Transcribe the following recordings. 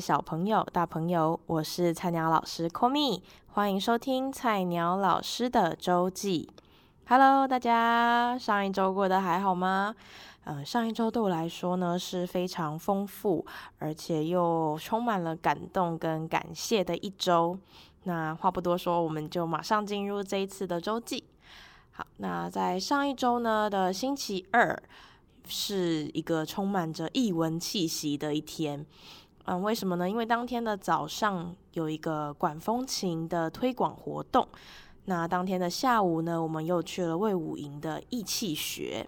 小朋友、大朋友，我是菜鸟老师 Komi，欢迎收听菜鸟老师的周记。Hello，大家，上一周过得还好吗？呃，上一周对我来说呢是非常丰富，而且又充满了感动跟感谢的一周。那话不多说，我们就马上进入这一次的周记。好，那在上一周呢的星期二，是一个充满着异文气息的一天。嗯，为什么呢？因为当天的早上有一个管风琴的推广活动，那当天的下午呢，我们又去了魏武营的义气学。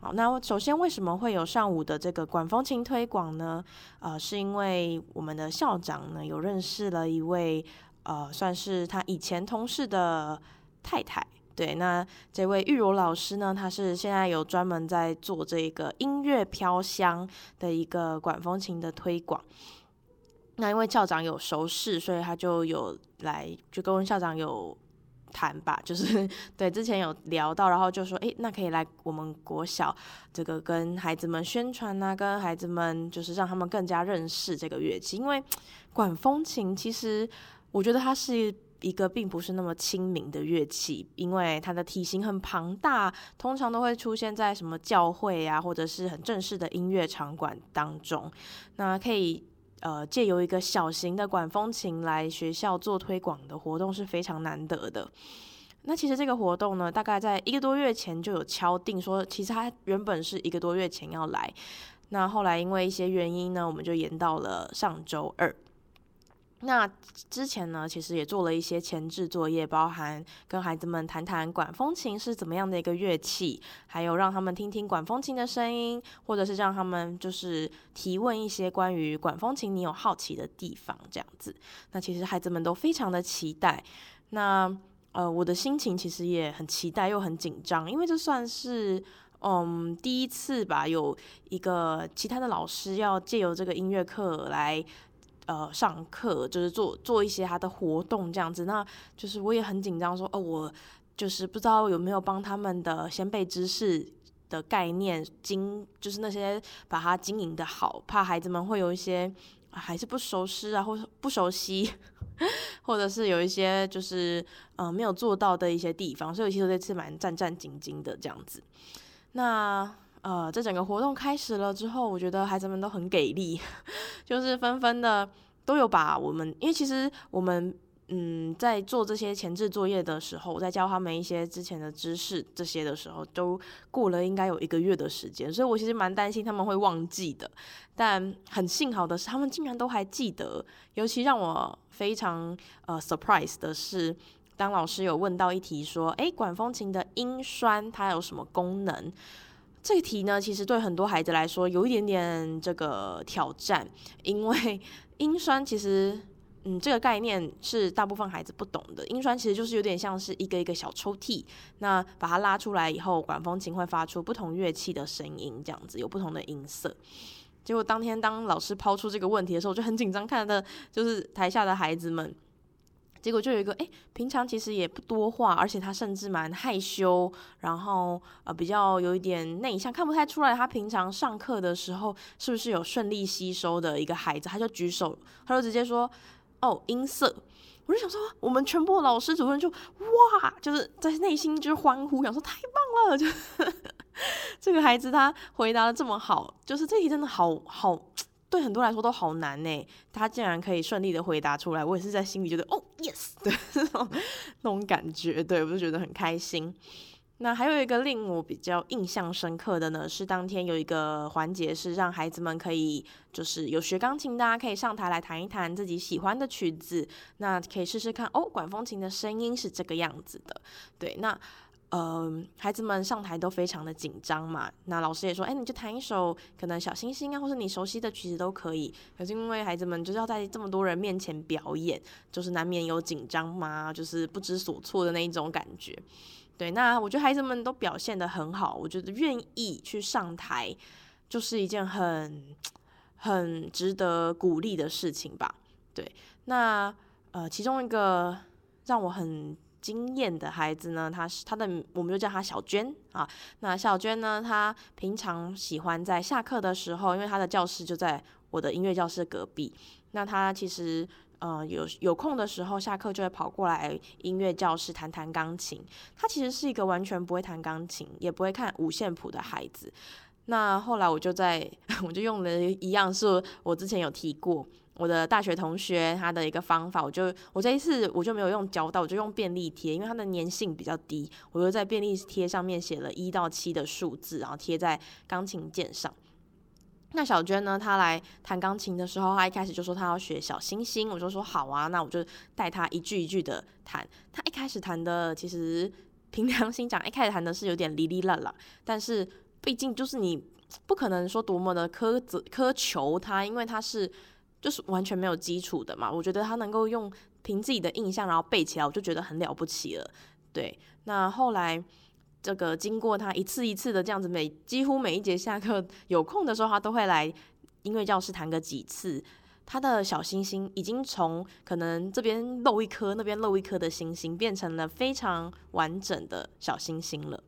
好，那首先为什么会有上午的这个管风琴推广呢？呃，是因为我们的校长呢有认识了一位呃，算是他以前同事的太太。对，那这位玉柔老师呢，他是现在有专门在做这个音乐飘香的一个管风琴的推广。那因为校长有熟识，所以他就有来，就跟校长有谈吧，就是对之前有聊到，然后就说，诶，那可以来我们国小这个跟孩子们宣传啊，跟孩子们就是让他们更加认识这个乐器，因为管风琴其实我觉得它是。一个并不是那么亲民的乐器，因为它的体型很庞大，通常都会出现在什么教会啊，或者是很正式的音乐场馆当中。那可以呃借由一个小型的管风琴来学校做推广的活动是非常难得的。那其实这个活动呢，大概在一个多月前就有敲定说，其实它原本是一个多月前要来，那后来因为一些原因呢，我们就延到了上周二。那之前呢，其实也做了一些前置作业，包含跟孩子们谈谈管风琴是怎么样的一个乐器，还有让他们听听管风琴的声音，或者是让他们就是提问一些关于管风琴你有好奇的地方，这样子。那其实孩子们都非常的期待。那呃，我的心情其实也很期待又很紧张，因为这算是嗯第一次吧，有一个其他的老师要借由这个音乐课来。呃，上课就是做做一些他的活动这样子，那就是我也很紧张，说哦，我就是不知道有没有帮他们的先备知识的概念经，就是那些把它经营的好，怕孩子们会有一些还是不熟悉啊，或者不熟悉，或者是有一些就是呃没有做到的一些地方，所以其实这次蛮战战兢兢的这样子。那。呃，这整个活动开始了之后，我觉得孩子们都很给力，就是纷纷的都有把我们，因为其实我们嗯在做这些前置作业的时候，在教他们一些之前的知识这些的时候，都过了应该有一个月的时间，所以我其实蛮担心他们会忘记的。但很幸好的是，他们竟然都还记得。尤其让我非常呃 surprise 的是，当老师有问到一题说，诶，管风琴的音栓它有什么功能？这题呢，其实对很多孩子来说有一点点这个挑战，因为音栓其实，嗯，这个概念是大部分孩子不懂的。音栓其实就是有点像是一个一个小抽屉，那把它拉出来以后，管风琴会发出不同乐器的声音，这样子有不同的音色。结果当天当老师抛出这个问题的时候，我就很紧张，看的就是台下的孩子们。结果就有一个，诶，平常其实也不多话，而且他甚至蛮害羞，然后呃比较有一点内向，看不太出来他平常上课的时候是不是有顺利吸收的一个孩子，他就举手，他就直接说，哦，音色。我就想说，我们全部老师主任就哇，就是在内心就是欢呼，想说太棒了，就这个孩子他回答的这么好，就是这题真的好好。对很多来说都好难呢，他竟然可以顺利的回答出来，我也是在心里觉得哦，yes，对，这种那种感觉，对，我就觉得很开心。那还有一个令我比较印象深刻的呢，是当天有一个环节是让孩子们可以，就是有学钢琴，大家可以上台来弹一弹自己喜欢的曲子，那可以试试看哦，管风琴的声音是这个样子的，对，那。呃，孩子们上台都非常的紧张嘛，那老师也说，哎，你就弹一首可能小星星啊，或是你熟悉的曲子都可以。可是因为孩子们就是要在这么多人面前表演，就是难免有紧张嘛，就是不知所措的那一种感觉。对，那我觉得孩子们都表现得很好，我觉得愿意去上台，就是一件很很值得鼓励的事情吧。对，那呃，其中一个让我很。经验的孩子呢，他是他的，我们就叫他小娟啊。那小娟呢，她平常喜欢在下课的时候，因为她的教室就在我的音乐教室隔壁。那他其实呃有有空的时候下课就会跑过来音乐教室弹弹钢琴。他其实是一个完全不会弹钢琴，也不会看五线谱的孩子。那后来我就在 我就用了一样是我之前有提过。我的大学同学他的一个方法，我就我这一次我就没有用胶带，我就用便利贴，因为它的粘性比较低，我就在便利贴上面写了一到七的数字，然后贴在钢琴键上。那小娟呢，她来弹钢琴的时候，她一开始就说她要学小星星，我就说好啊，那我就带她一句一句的弹。她一开始弹的其实凭良心讲，一开始弹的是有点哩哩啦啦，但是毕竟就是你不可能说多么的苛责苛求她，因为她是。就是完全没有基础的嘛，我觉得他能够用凭自己的印象然后背起来，我就觉得很了不起了。对，那后来这个经过他一次一次的这样子每，几乎每一节下课有空的时候，他都会来音乐教室弹个几次。他的小星星已经从可能这边漏一颗，那边漏一颗的星星，变成了非常完整的小星星了。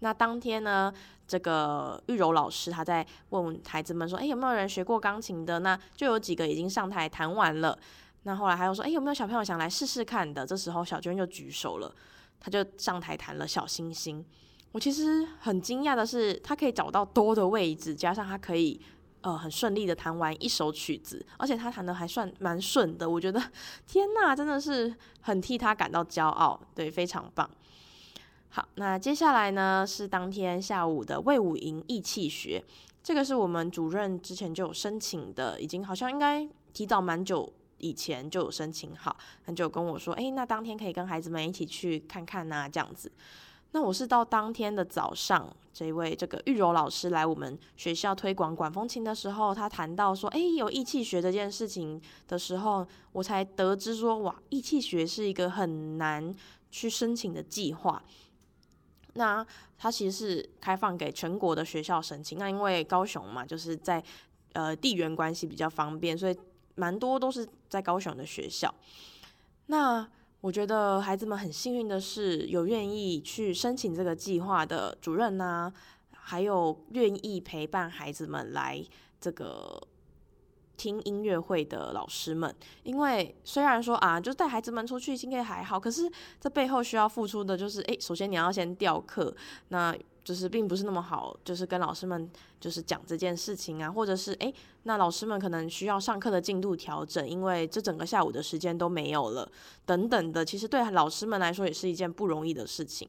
那当天呢，这个玉柔老师他在问孩子们说：“哎，有没有人学过钢琴的？”那就有几个已经上台弹完了。那后来还有说：“哎，有没有小朋友想来试试看的？”这时候小娟就举手了，他就上台弹了小星星。我其实很惊讶的是，他可以找到多的位置，加上他可以呃很顺利的弹完一首曲子，而且他弹的还算蛮顺的。我觉得天呐，真的是很替他感到骄傲，对，非常棒。好，那接下来呢是当天下午的魏武营义气学，这个是我们主任之前就有申请的，已经好像应该提早蛮久以前就有申请好，他就跟我说，诶，那当天可以跟孩子们一起去看看呐，这样子。那我是到当天的早上，这位这个玉柔老师来我们学校推广管风琴的时候，他谈到说，诶，有义气学这件事情的时候，我才得知说，哇，义气学是一个很难去申请的计划。那它其实是开放给全国的学校申请。那因为高雄嘛，就是在呃地缘关系比较方便，所以蛮多都是在高雄的学校。那我觉得孩子们很幸运的是，有愿意去申请这个计划的主任呐、啊，还有愿意陪伴孩子们来这个。听音乐会的老师们，因为虽然说啊，就带孩子们出去应该还好，可是这背后需要付出的就是，诶，首先你要先调课，那就是并不是那么好，就是跟老师们就是讲这件事情啊，或者是诶，那老师们可能需要上课的进度调整，因为这整个下午的时间都没有了，等等的，其实对老师们来说也是一件不容易的事情。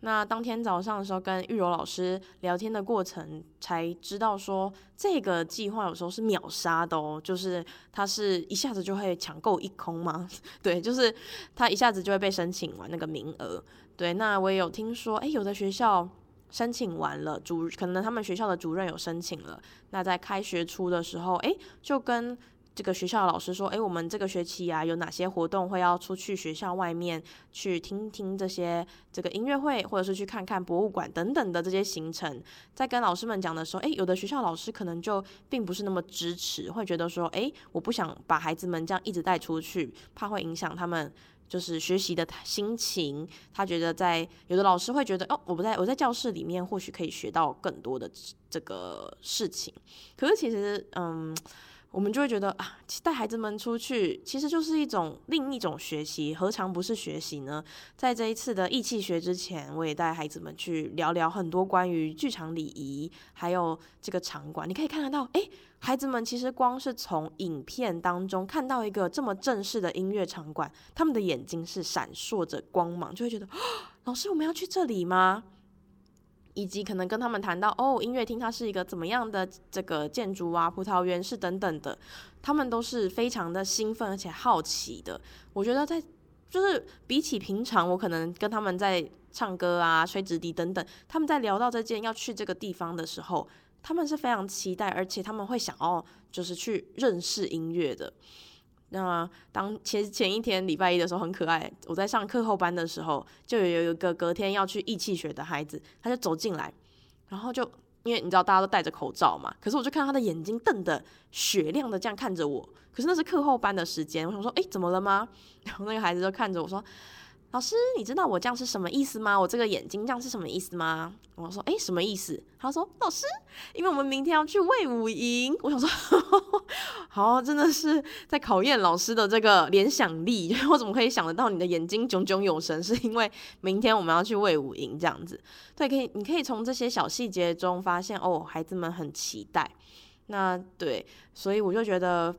那当天早上的时候，跟玉柔老师聊天的过程，才知道说这个计划有时候是秒杀的哦，就是他是一下子就会抢购一空吗，对，就是他一下子就会被申请完那个名额。对，那我也有听说，诶，有的学校申请完了，主可能他们学校的主任有申请了，那在开学初的时候，诶，就跟。这个学校老师说：“诶，我们这个学期啊，有哪些活动会要出去学校外面去听听这些这个音乐会，或者是去看看博物馆等等的这些行程。在跟老师们讲的时候，诶，有的学校老师可能就并不是那么支持，会觉得说，诶，我不想把孩子们这样一直带出去，怕会影响他们就是学习的心情。他觉得在有的老师会觉得，哦，我不在我在教室里面，或许可以学到更多的这个事情。可是其实，嗯。”我们就会觉得啊，带孩子们出去其实就是一种另一种学习，何尝不是学习呢？在这一次的义气学之前，我也带孩子们去聊聊很多关于剧场礼仪，还有这个场馆。你可以看得到，诶，孩子们其实光是从影片当中看到一个这么正式的音乐场馆，他们的眼睛是闪烁着光芒，就会觉得，老师，我们要去这里吗？以及可能跟他们谈到哦，音乐厅它是一个怎么样的这个建筑啊，葡萄园是等等的，他们都是非常的兴奋而且好奇的。我觉得在就是比起平常，我可能跟他们在唱歌啊、吹直笛等等，他们在聊到这件要去这个地方的时候，他们是非常期待，而且他们会想要就是去认识音乐的。那当前前一天礼拜一的时候很可爱，我在上课后班的时候，就有有一个隔天要去义气学的孩子，他就走进来，然后就因为你知道大家都戴着口罩嘛，可是我就看他的眼睛瞪得雪亮的这样看着我，可是那是课后班的时间，我想说，诶，怎么了吗？然后那个孩子就看着我说，老师，你知道我这样是什么意思吗？我这个眼睛这样是什么意思吗？我说，诶，什么意思？他说，老师，因为我们明天要去卫武营。我想说，好，真的是在考验老师的这个联想力。我怎么可以想得到你的眼睛炯炯有神？是因为明天我们要去卫武营这样子？对，可以，你可以从这些小细节中发现，哦，孩子们很期待。那对，所以我就觉得，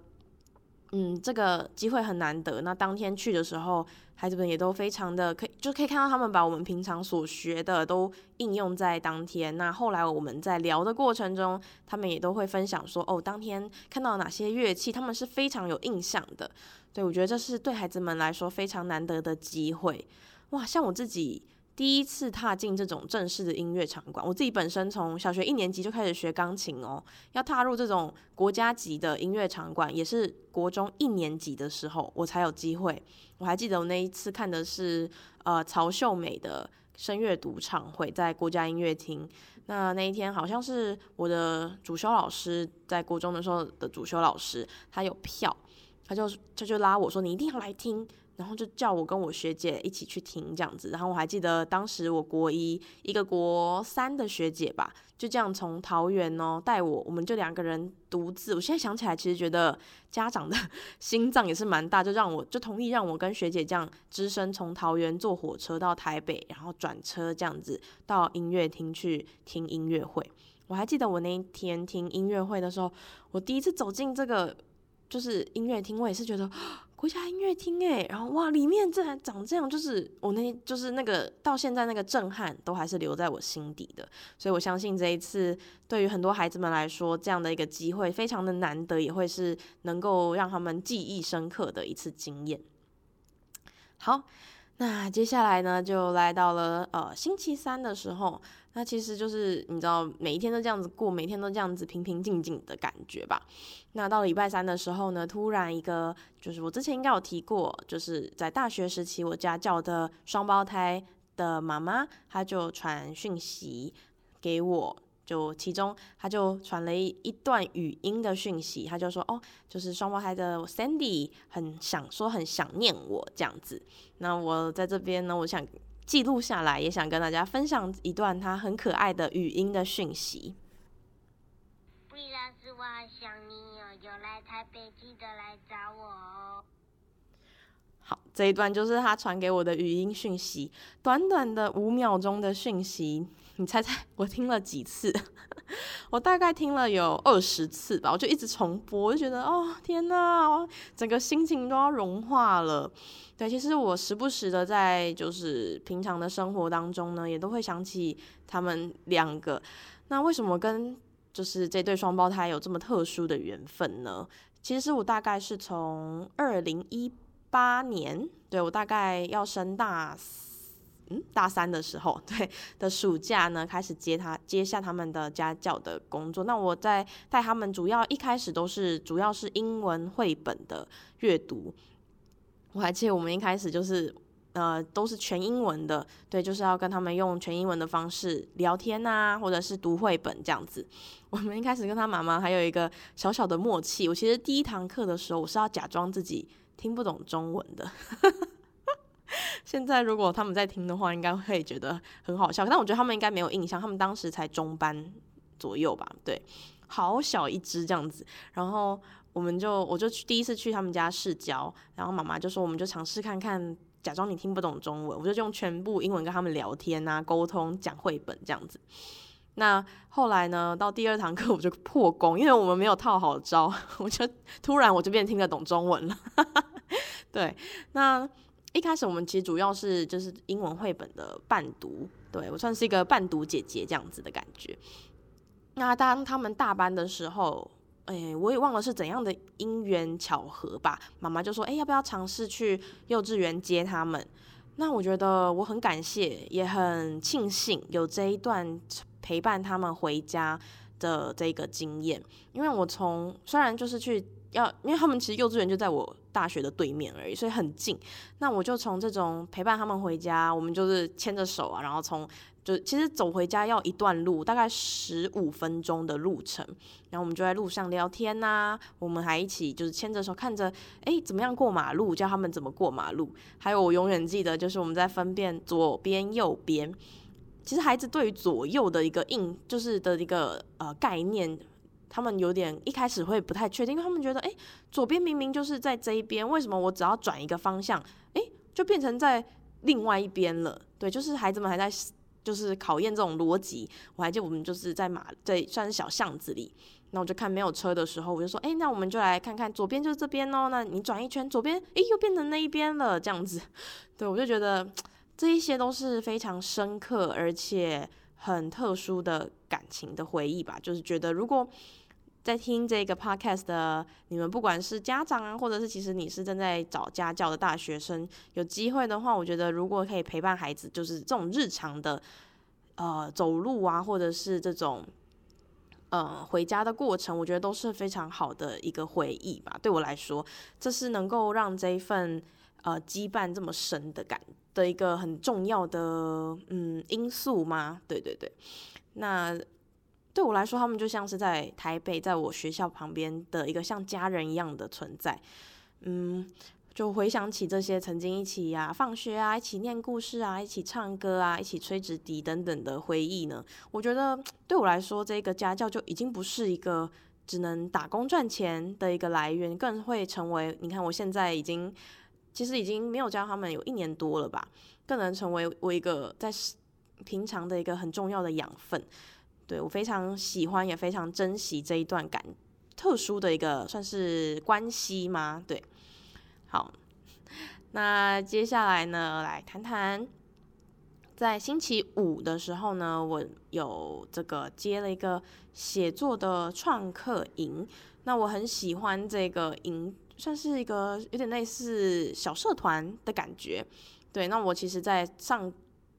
嗯，这个机会很难得。那当天去的时候。孩子们也都非常的可以，就可以看到他们把我们平常所学的都应用在当天。那后来我们在聊的过程中，他们也都会分享说，哦，当天看到哪些乐器，他们是非常有印象的。对，我觉得这是对孩子们来说非常难得的机会。哇，像我自己。第一次踏进这种正式的音乐场馆，我自己本身从小学一年级就开始学钢琴哦，要踏入这种国家级的音乐场馆，也是国中一年级的时候我才有机会。我还记得我那一次看的是呃曹秀美的声乐独唱会，在国家音乐厅。那那一天好像是我的主修老师，在国中的时候的主修老师，他有票，他就他就拉我说，你一定要来听。然后就叫我跟我学姐一起去听这样子，然后我还记得当时我国一一个国三的学姐吧，就这样从桃园哦带我，我们就两个人独自。我现在想起来，其实觉得家长的 心脏也是蛮大，就让我就同意让我跟学姐这样只身从桃园坐火车到台北，然后转车这样子到音乐厅去听音乐会。我还记得我那一天听音乐会的时候，我第一次走进这个就是音乐厅，我也是觉得。国家音乐厅诶，然后哇，里面这还长这样，就是我那，就是那个到现在那个震撼都还是留在我心底的。所以我相信这一次对于很多孩子们来说，这样的一个机会非常的难得，也会是能够让他们记忆深刻的一次经验。好，那接下来呢，就来到了呃星期三的时候。那其实就是你知道，每一天都这样子过，每天都这样子平平静静的感觉吧。那到了礼拜三的时候呢，突然一个就是我之前应该有提过，就是在大学时期我家教的双胞胎的妈妈，她就传讯息给我，就其中她就传了一一段语音的讯息，她就说哦，就是双胞胎的 Sandy 很想说很想念我这样子。那我在这边呢，我想。记录下来，也想跟大家分享一段他很可爱的语音的讯息。不然是我好想你哦，有来台北记得来找我哦。好，这一段就是他传给我的语音讯息，短短的五秒钟的讯息，你猜猜我听了几次？我大概听了有二十次吧，我就一直重播，我就觉得哦天哪，整个心情都要融化了。对，其实我时不时的在就是平常的生活当中呢，也都会想起他们两个。那为什么跟就是这对双胞胎有这么特殊的缘分呢？其实我大概是从二零一八年，对，我大概要升大四嗯大三的时候，对的暑假呢，开始接他接下他们的家教的工作。那我在带他们，主要一开始都是主要是英文绘本的阅读。我还记得我们一开始就是，呃，都是全英文的，对，就是要跟他们用全英文的方式聊天啊，或者是读绘本这样子。我们一开始跟他妈妈还有一个小小的默契。我其实第一堂课的时候，我是要假装自己听不懂中文的。现在如果他们在听的话，应该会觉得很好笑。但我觉得他们应该没有印象，他们当时才中班左右吧，对，好小一只这样子，然后。我们就我就去第一次去他们家试教，然后妈妈就说，我们就尝试看看，假装你听不懂中文，我就用全部英文跟他们聊天啊，沟通讲绘本这样子。那后来呢，到第二堂课我就破功，因为我们没有套好招，我就突然我就变听得懂中文了。对，那一开始我们其实主要是就是英文绘本的伴读，对，我算是一个伴读姐姐这样子的感觉。那当他们大班的时候。哎、我也忘了是怎样的因缘巧合吧。妈妈就说：“哎、要不要尝试去幼稚园接他们？”那我觉得我很感谢，也很庆幸有这一段陪伴他们回家的这个经验。因为我从虽然就是去要，因为他们其实幼稚园就在我大学的对面而已，所以很近。那我就从这种陪伴他们回家，我们就是牵着手啊，然后从就其实走回家要一段路，大概十五分钟的路程。然后我们就在路上聊天呐、我们还一起就是牵着手看着，哎，怎么样过马路，教他们怎么过马路。还有我永远记得，就是我们在分辨左边右边。其实孩子对于左右的一个印，就是的一个呃概念。他们有点一开始会不太确定，因为他们觉得，哎，左边明明就是在这一边，为什么我只要转一个方向，哎，就变成在另外一边了？对，就是孩子们还在就是考验这种逻辑。我还记得我们就是在马在算是小巷子里，那我就看没有车的时候，我就说，哎，那我们就来看看左边就是这边哦，那你转一圈，左边，哎，又变成那一边了，这样子。对，我就觉得这一些都是非常深刻而且很特殊的感情的回忆吧，就是觉得如果。在听这个 podcast 的你们，不管是家长啊，或者是其实你是正在找家教的大学生，有机会的话，我觉得如果可以陪伴孩子，就是这种日常的呃走路啊，或者是这种呃回家的过程，我觉得都是非常好的一个回忆吧。对我来说，这是能够让这一份呃羁绊这么深的感的一个很重要的嗯因素吗？对对对，那。对我来说，他们就像是在台北，在我学校旁边的一个像家人一样的存在。嗯，就回想起这些曾经一起呀、放学啊、一起念故事啊、一起唱歌啊、一起吹直笛等等的回忆呢，我觉得对我来说，这个家教就已经不是一个只能打工赚钱的一个来源，更会成为你看，我现在已经其实已经没有教他们有一年多了吧，更能成为我一个在平常的一个很重要的养分。对，我非常喜欢，也非常珍惜这一段感特殊的一个算是关系吗？对，好，那接下来呢，来谈谈，在星期五的时候呢，我有这个接了一个写作的创客营，那我很喜欢这个营，算是一个有点类似小社团的感觉。对，那我其实，在上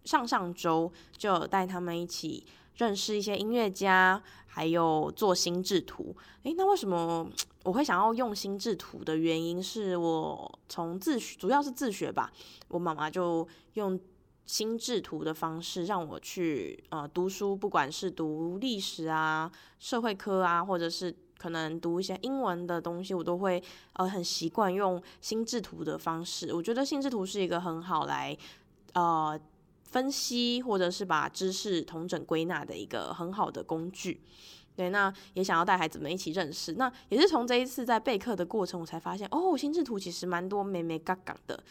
上上周就带他们一起。认识一些音乐家，还有做心智图。诶，那为什么我会想要用心智图的原因，是我从自学，主要是自学吧。我妈妈就用心智图的方式让我去呃读书，不管是读历史啊、社会科啊，或者是可能读一些英文的东西，我都会呃很习惯用心智图的方式。我觉得心智图是一个很好来呃。分析或者是把知识统整归纳的一个很好的工具，对，那也想要带孩子们一起认识。那也是从这一次在备课的过程，我才发现哦，心智图其实蛮多美美嘎嘎的。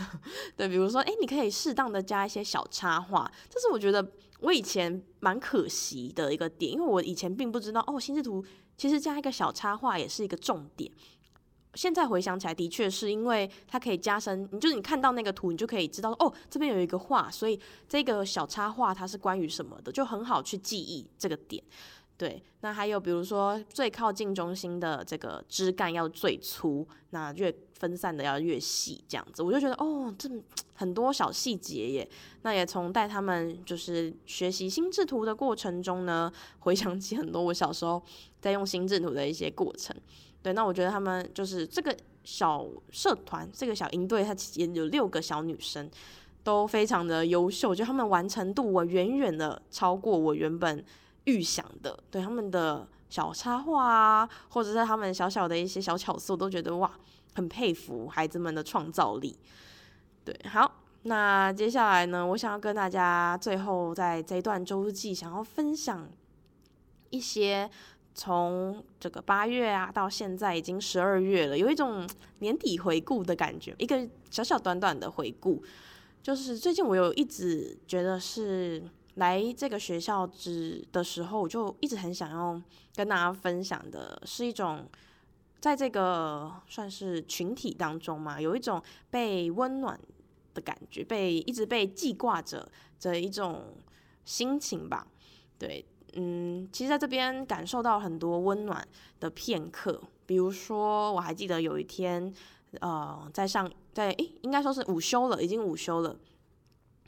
对，比如说，诶，你可以适当的加一些小插画，这是我觉得我以前蛮可惜的一个点，因为我以前并不知道哦，心智图其实加一个小插画也是一个重点。现在回想起来，的确是因为它可以加深，你就是你看到那个图，你就可以知道哦，这边有一个画，所以这个小插画它是关于什么的，就很好去记忆这个点。对，那还有比如说最靠近中心的这个枝干要最粗，那越分散的要越细，这样子，我就觉得哦，这很多小细节耶。那也从带他们就是学习心智图的过程中呢，回想起很多我小时候在用心智图的一些过程。对，那我觉得他们就是这个小社团，这个小营队，它其实有六个小女生，都非常的优秀，就他们完成度我远远的超过我原本预想的。对他们的小插画啊，或者是他们小小的一些小巧思，我都觉得哇，很佩服孩子们的创造力。对，好，那接下来呢，我想要跟大家最后在这一段周记，想要分享一些。从这个八月啊到现在已经十二月了，有一种年底回顾的感觉，一个小小短短的回顾。就是最近我有一直觉得是来这个学校之的时候，我就一直很想要跟大家分享的，是一种在这个算是群体当中嘛，有一种被温暖的感觉，被一直被记挂着的一种心情吧，对。嗯，其实在这边感受到很多温暖的片刻，比如说我还记得有一天，呃，在上在诶，应该说是午休了，已经午休了。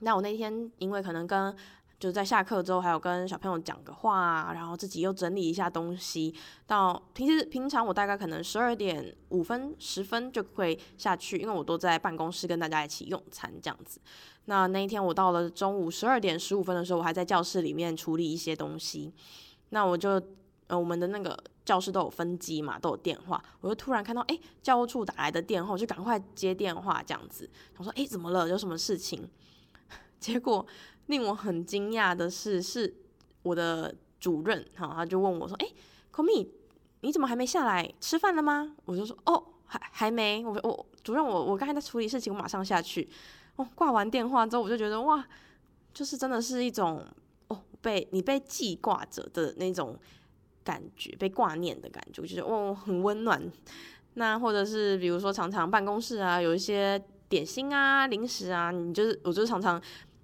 那我那天因为可能跟就在下课之后，还有跟小朋友讲个话啊，然后自己又整理一下东西。到平时平常我大概可能十二点五分、十分就会下去，因为我都在办公室跟大家一起用餐这样子。那那一天我到了中午十二点十五分的时候，我还在教室里面处理一些东西。那我就呃，我们的那个教室都有分机嘛，都有电话。我就突然看到哎，教务处打来的电话，我就赶快接电话这样子。我说哎，怎么了？有什么事情？结果。令我很惊讶的是，是我的主任哈，他就问我说：“哎，Komi，你怎么还没下来吃饭了吗？”我就说：“哦，还还没。我”我主任，我我刚才在处理事情，我马上下去。哦，挂完电话之后，我就觉得哇，就是真的是一种哦，被你被记挂着的那种感觉，被挂念的感觉，我觉得哦很温暖。那或者是比如说，常常办公室啊，有一些点心啊、零食啊，你就是我就常常。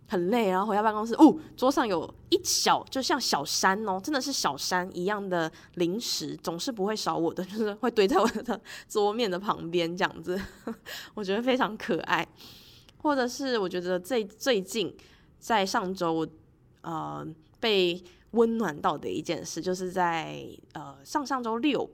很累，然后回到办公室，哦，桌上有一小，就像小山哦，真的是小山一样的零食，总是不会少我的，就是会堆在我的桌面的旁边这样子，我觉得非常可爱。或者是我觉得最最近在上周我呃被温暖到的一件事，就是在呃上上周六。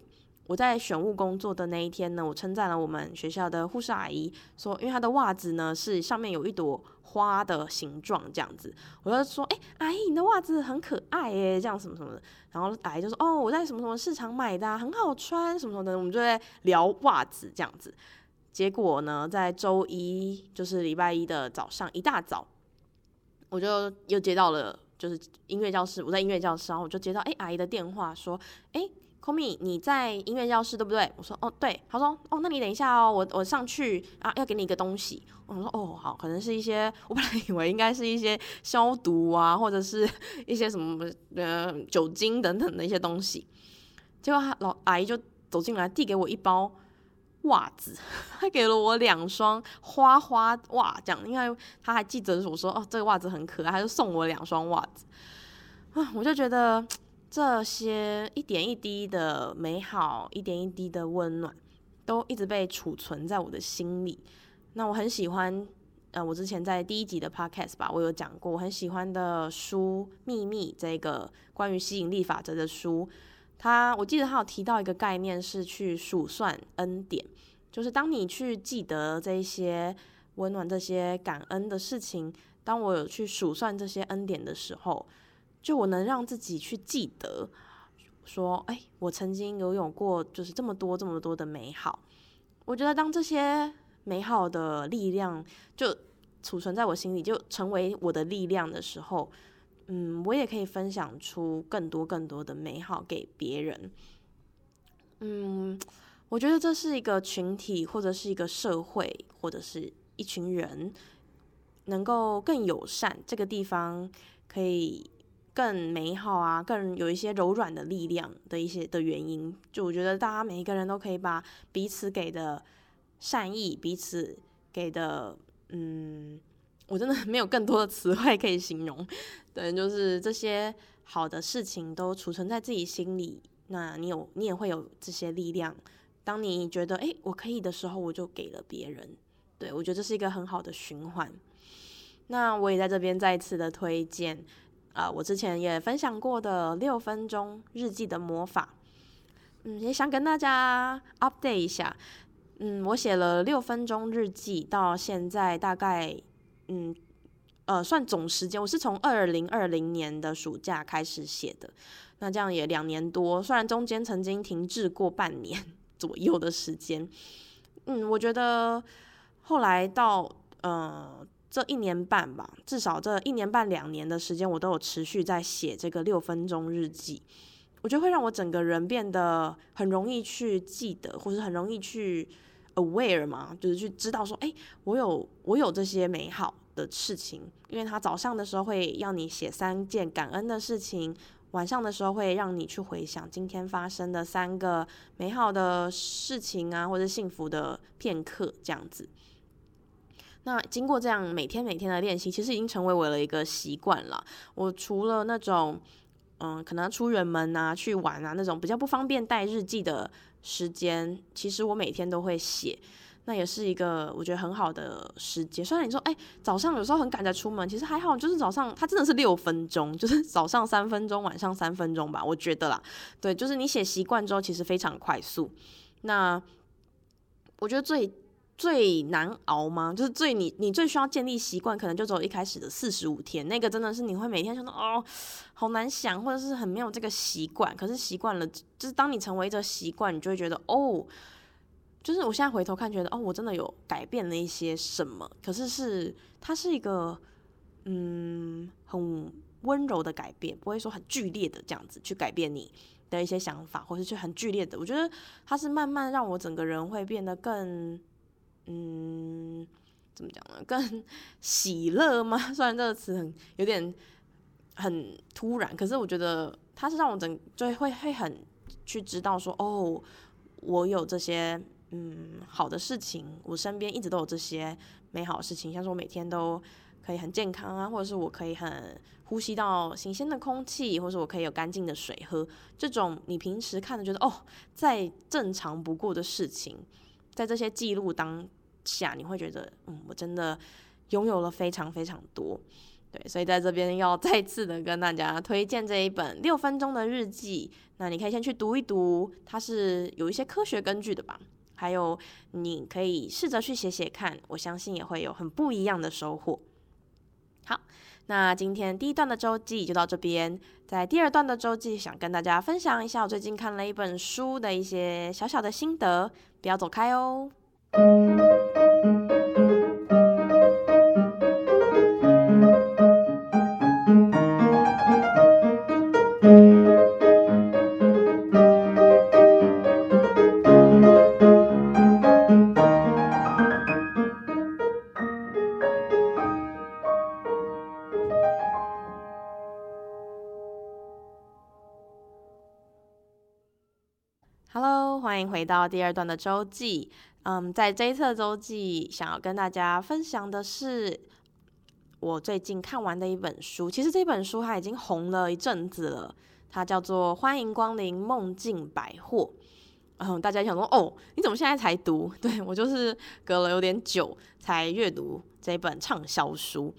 我在选务工作的那一天呢，我称赞了我们学校的护士阿姨，说，因为她的袜子呢是上面有一朵花的形状，这样子，我就说，哎、阿姨，你的袜子很可爱耶，这样什么什么的，然后阿姨就说，哦，我在什么什么市场买的、很好穿，什么什么的，我们就在聊袜子这样子。结果呢，在周一，就是礼拜一的早上一大早，我就又接到了，就是音乐教室，我在音乐教室，然后我就接到，哎、阿姨的电话，说，哎、Komi，你在音乐教室对不对？我说哦对。他说哦，那你等一下哦，我我上去啊，要给你一个东西。我说哦好，可能是一些，我本来以为应该是一些消毒啊，或者是 一些什么呃酒精等等的一些东西。结果他老阿姨就走进来，递给我一包袜子，还给了我两双花花袜，这样，因为他还记得我说哦这个袜子很可爱，他就送我两双袜子啊，我就觉得。这些一点一滴的美好，一点一滴的温暖，都一直被储存在我的心里。那我很喜欢，呃，我之前在第一集的 podcast 吧，我有讲过，我很喜欢的书《秘密》这个关于吸引力法则的书。它，我记得它有提到一个概念，是去数算恩典，就是当你去记得这些温暖、这些感恩的事情，当我有去数算这些恩典的时候。就我能让自己去记得，说，哎，我曾经拥有过，就是这么多这么多的美好。我觉得当这些美好的力量就储存在我心里，就成为我的力量的时候，嗯，我也可以分享出更多更多的美好给别人。嗯，我觉得这是一个群体，或者是一个社会，或者是一群人，能够更友善，这个地方可以。更美好啊，更有一些柔软的力量的一些的原因，就我觉得大家每一个人都可以把彼此给的善意，彼此给的，嗯，我真的 没有更多的词汇可以形容，对，就是这些好的事情都储存在自己心里，那你有你也会有这些力量。当你觉得诶，我可以的时候，我就给了别人，对，我觉得这是一个很好的循环。那我也在这边再次的推荐。啊、我之前也分享过的六分钟日记的魔法，嗯，也想跟大家 update 一下。嗯，我写了六分钟日记，到现在大概，嗯，呃，算总时间，我是从二零二零年的暑假开始写的，那这样也两年多，虽然中间曾经停滞过半年左右的时间，嗯，我觉得后来到，呃。这一年半吧，至少这一年半两年的时间，我都有持续在写这个六分钟日记。我觉得会让我整个人变得很容易去记得，或是很容易去 aware 嘛，就是去知道说，哎，我有我有这些美好的事情。因为他早上的时候会让你写三件感恩的事情，晚上的时候会让你去回想今天发生的三个美好的事情啊，或者幸福的片刻这样子。那经过这样每天每天的练习，其实已经成为我的一个习惯了。我除了那种，嗯，可能出远门啊、去玩啊那种比较不方便带日记的时间，其实我每天都会写。那也是一个我觉得很好的时间。虽然你说，哎、早上有时候很赶着出门，其实还好，就是早上它真的是六分钟，就是 早上三分钟，晚上三分钟吧，我觉得啦。对，就是你写习惯之后，其实非常快速。那我觉得最最难熬吗？就是最你你最需要建立习惯，可能就只有一开始的四十五天，那个真的是你会每天想到哦，好难想，或者是很没有这个习惯。可是习惯了，就是当你成为一个习惯，你就会觉得哦，就是我现在回头看，觉得哦，我真的有改变了一些什么。可是是它是一个嗯很温柔的改变，不会说很剧烈的这样子去改变你的一些想法，或是去很剧烈的。我觉得它是慢慢让我整个人会变得更。嗯，怎么讲呢？更喜乐吗？虽然这个词很有点很突然，可是我觉得它是让我整就会会很去知道说，哦，我有这些嗯好的事情，我身边一直都有这些美好的事情，像是我每天都可以很健康啊，或者是我可以很呼吸到新鲜的空气，或者是我可以有干净的水喝，这种你平时看的觉得哦再正常不过的事情。在这些记录当下，你会觉得，嗯，我真的拥有了非常非常多，对，所以在这边要 再次的跟大家推荐这一本六分钟的日记。那你可以先去读一读，它是有一些科学根据的吧？还有，你可以试着去写写看，我相信也会有很不一样的收获。好，那今天第一段的周记就到这边，在第二段的周记，想跟大家分享一下我最近看了一本书的一些小小的心得。不要走开哦。到第二段的周记。嗯，在这一次周记，想要跟大家分享的是我最近看完的一本书。其实这本书它已经红了一阵子了，它叫做《欢迎光临梦境百货》。嗯，大家想说，哦，你怎么现在才读？对，我就是隔了有点久才阅读这本畅销书。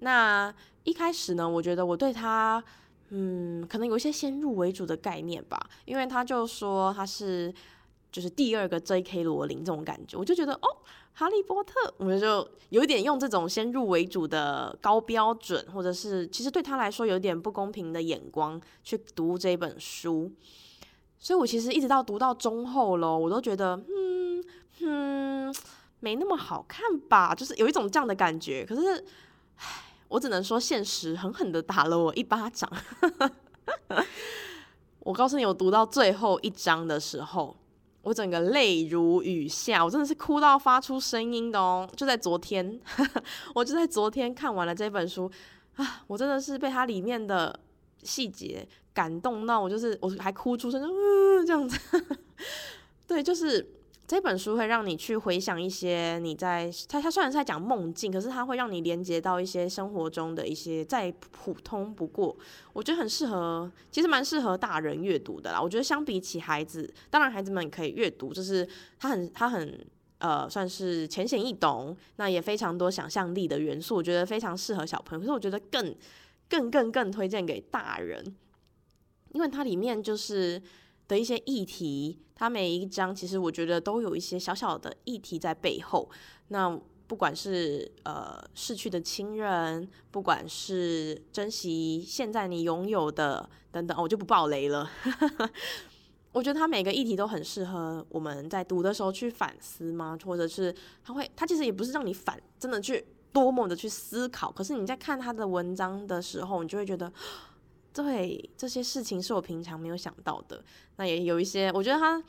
那一开始呢，我觉得我对它。嗯，可能有一些先入为主的概念吧，因为他就说他是就是第二个 J.K. 罗琳这种感觉，我就觉得哦，哈利波特，我们就有一点用这种先入为主的高标准，或者是其实对他来说有点不公平的眼光去读这本书，所以我其实一直到读到中后咯，我都觉得嗯嗯没那么好看吧，就是有一种这样的感觉，可是唉。我只能说，现实狠狠的打了我一巴掌。我告诉你，我读到最后一章的时候，我整个泪如雨下，我真的是哭到发出声音的哦。就在昨天，我就在昨天看完了这本书啊，我真的是被它里面的细节感动到，我就是我还哭出声，嗯，这样子。对，就是。这本书会让你去回想一些你在它，它虽然是在讲梦境，可是它会让你连接到一些生活中的一些再普通不过，我觉得很适合，其实蛮适合大人阅读的啦。我觉得相比起孩子，当然孩子们可以阅读，就是它很它很呃算是浅显易懂，那也非常多想象力的元素，我觉得非常适合小朋友。可是我觉得更更更更推荐给大人，因为它里面就是。的一些议题，它每一章其实我觉得都有一些小小的议题在背后。那不管是呃逝去的亲人，不管是珍惜现在你拥有的等等，我就不爆雷了。我觉得它每个议题都很适合我们在读的时候去反思吗？或者是它会，它其实也不是让你反真的去多么的去思考，可是你在看他的文章的时候，你就会觉得。对，这些事情是我平常没有想到的。那也有一些，我觉得他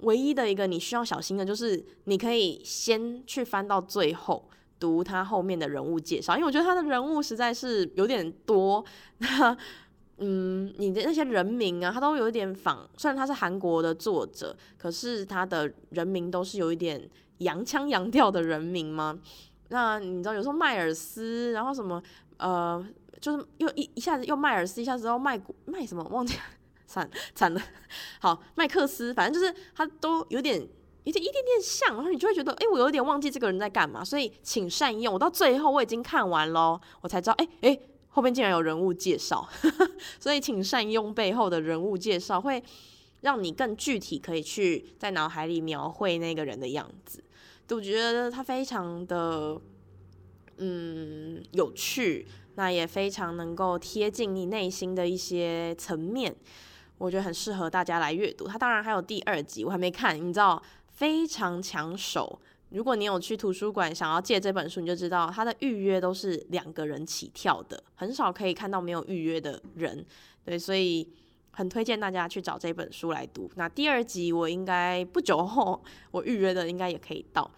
唯一的一个你需要小心的，就是你可以先去翻到最后读他后面的人物介绍，因为我觉得他的人物实在是有点多。那嗯，你的那些人名啊，他都有一点仿，虽然他是韩国的作者，可是他的人名都是有一点洋腔洋调的人名吗？那你知道，有时候迈尔斯，然后什么呃。就是又一一下子又迈尔斯，一下子又麦古麦什么忘记了，惨惨了。好，麦克斯，反正就是他都有点一点一点点像，然后你就会觉得，哎，我有点忘记这个人在干嘛，所以请善用。我到最后我已经看完喽，我才知道，哎哎，后面竟然有人物介绍，所以请善用背后的人物介绍，会让你更具体，可以去在脑海里描绘那个人的样子。我觉得他非常的，嗯，有趣，那也非常能够贴近你内心的一些层面，我觉得很适合大家来阅读。它当然还有第二集，我还没看，你知道，非常抢手。如果你有去图书馆想要借这本书，你就知道它的预约都是两个人起跳的，很少可以看到没有预约的人。对，所以。很推荐大家去找这本书来读。那第二集我应该不久后我预约的应该也可以到。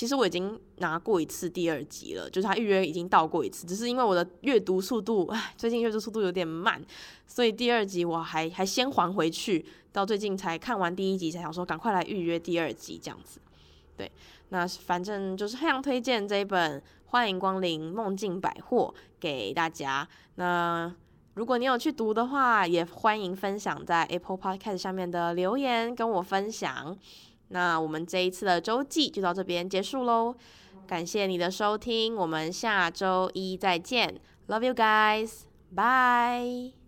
其实我已经拿过一次第二集了，就是他预约已经到过一次，只是因为我的阅读速度，唉，最近阅读速度有点慢，所以第二集我还还先还回去，到最近才看完第一集，才想说赶快来预约第二集这样子。对，那反正就是非常推荐这一本《欢迎光临梦境百货》给大家。那。如果你有去读的话，也欢迎分享在 Apple Podcast 下面的留言跟我分享。那我们这一次的周记就到这边结束喽，感谢你的收听，我们下周一再见，Love you guys，bye。